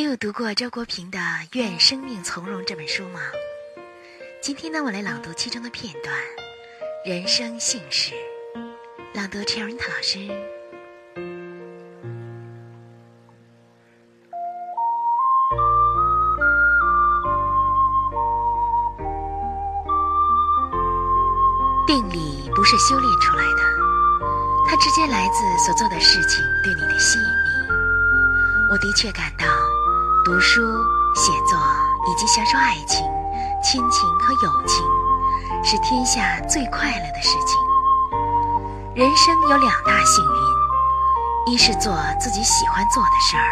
你有读过周国平的《愿生命从容》这本书吗？今天呢，我来朗读其中的片段《人生幸事》，朗读陈润涛老师。定力不是修炼出来的，它直接来自所做的事情对你的吸引力。我的确感到。读书、写作以及享受爱情、亲情和友情，是天下最快乐的事情。人生有两大幸运：一是做自己喜欢做的事儿，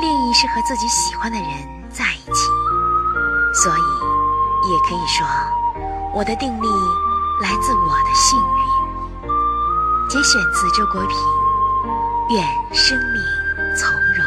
另一是和自己喜欢的人在一起。所以，也可以说，我的定力来自我的幸运。节选自周国平，《愿生命从容》。